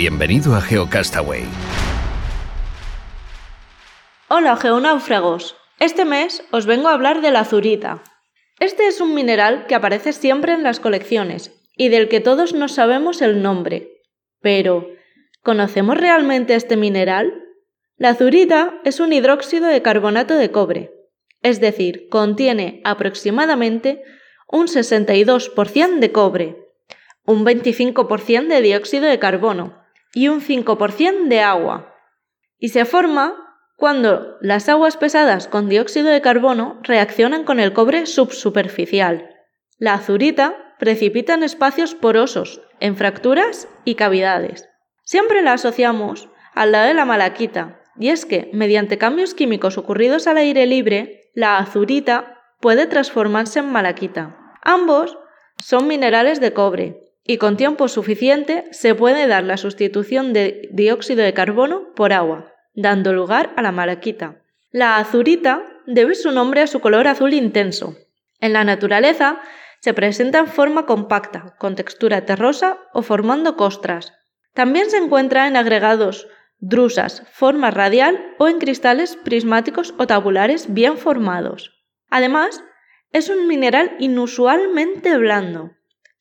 Bienvenido a GeoCastaway. Hola geonáufragos. Este mes os vengo a hablar de la azurita. Este es un mineral que aparece siempre en las colecciones y del que todos no sabemos el nombre. Pero, ¿conocemos realmente este mineral? La azurita es un hidróxido de carbonato de cobre, es decir, contiene aproximadamente un 62% de cobre, un 25% de dióxido de carbono y un 5% de agua. Y se forma cuando las aguas pesadas con dióxido de carbono reaccionan con el cobre subsuperficial. La azurita precipita en espacios porosos, en fracturas y cavidades. Siempre la asociamos al lado de la malaquita, y es que, mediante cambios químicos ocurridos al aire libre, la azurita puede transformarse en malaquita. Ambos son minerales de cobre, y con tiempo suficiente se puede dar la sustitución de dióxido de carbono por agua, dando lugar a la malaquita. La azurita debe su nombre a su color azul intenso. En la naturaleza se presenta en forma compacta, con textura terrosa o formando costras. También se encuentra en agregados drusas, forma radial o en cristales prismáticos o tabulares bien formados. Además, es un mineral inusualmente blando,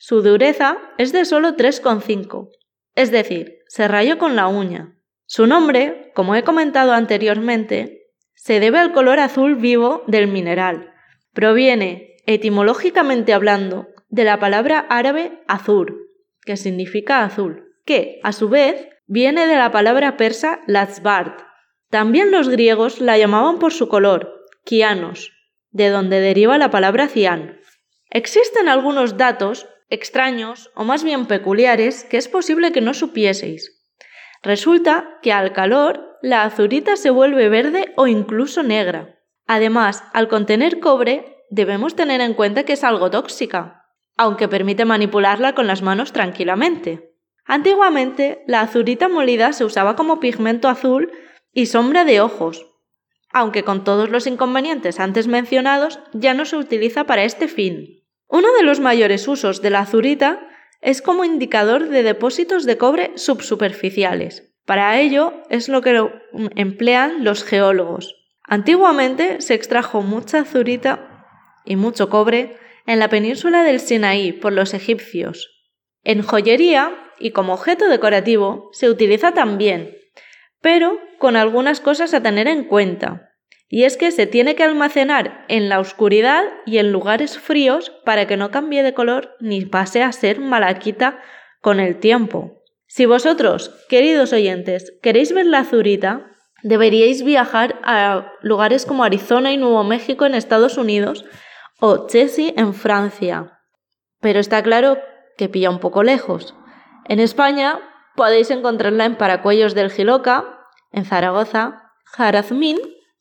su dureza es de solo 3,5, es decir, se rayó con la uña. Su nombre, como he comentado anteriormente, se debe al color azul vivo del mineral. Proviene, etimológicamente hablando, de la palabra árabe azur, que significa azul, que, a su vez, viene de la palabra persa lazbart. También los griegos la llamaban por su color, kianos, de donde deriva la palabra cian. Existen algunos datos extraños o más bien peculiares que es posible que no supieseis. Resulta que al calor la azurita se vuelve verde o incluso negra. Además, al contener cobre, debemos tener en cuenta que es algo tóxica, aunque permite manipularla con las manos tranquilamente. Antiguamente, la azurita molida se usaba como pigmento azul y sombra de ojos, aunque con todos los inconvenientes antes mencionados ya no se utiliza para este fin. Uno de los mayores usos de la azurita es como indicador de depósitos de cobre subsuperficiales. Para ello es lo que emplean los geólogos. Antiguamente se extrajo mucha azurita y mucho cobre en la península del Sinaí por los egipcios. En joyería y como objeto decorativo se utiliza también, pero con algunas cosas a tener en cuenta y es que se tiene que almacenar en la oscuridad y en lugares fríos para que no cambie de color ni pase a ser malaquita con el tiempo. Si vosotros, queridos oyentes, queréis ver la azurita, deberíais viajar a lugares como Arizona y Nuevo México en Estados Unidos o Chessy en Francia. Pero está claro que pilla un poco lejos. En España podéis encontrarla en Paracuellos del Giloca, en Zaragoza, Jarazmín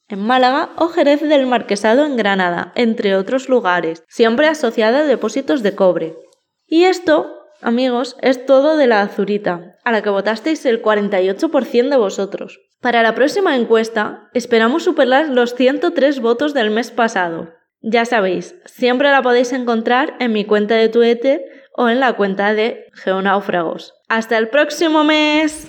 en Málaga o Jerez del Marquesado en Granada, entre otros lugares, siempre asociada a depósitos de cobre. Y esto, amigos, es todo de la azurita, a la que votasteis el 48% de vosotros. Para la próxima encuesta, esperamos superar los 103 votos del mes pasado. Ya sabéis, siempre la podéis encontrar en mi cuenta de Twitter o en la cuenta de Geonáufragos. ¡Hasta el próximo mes!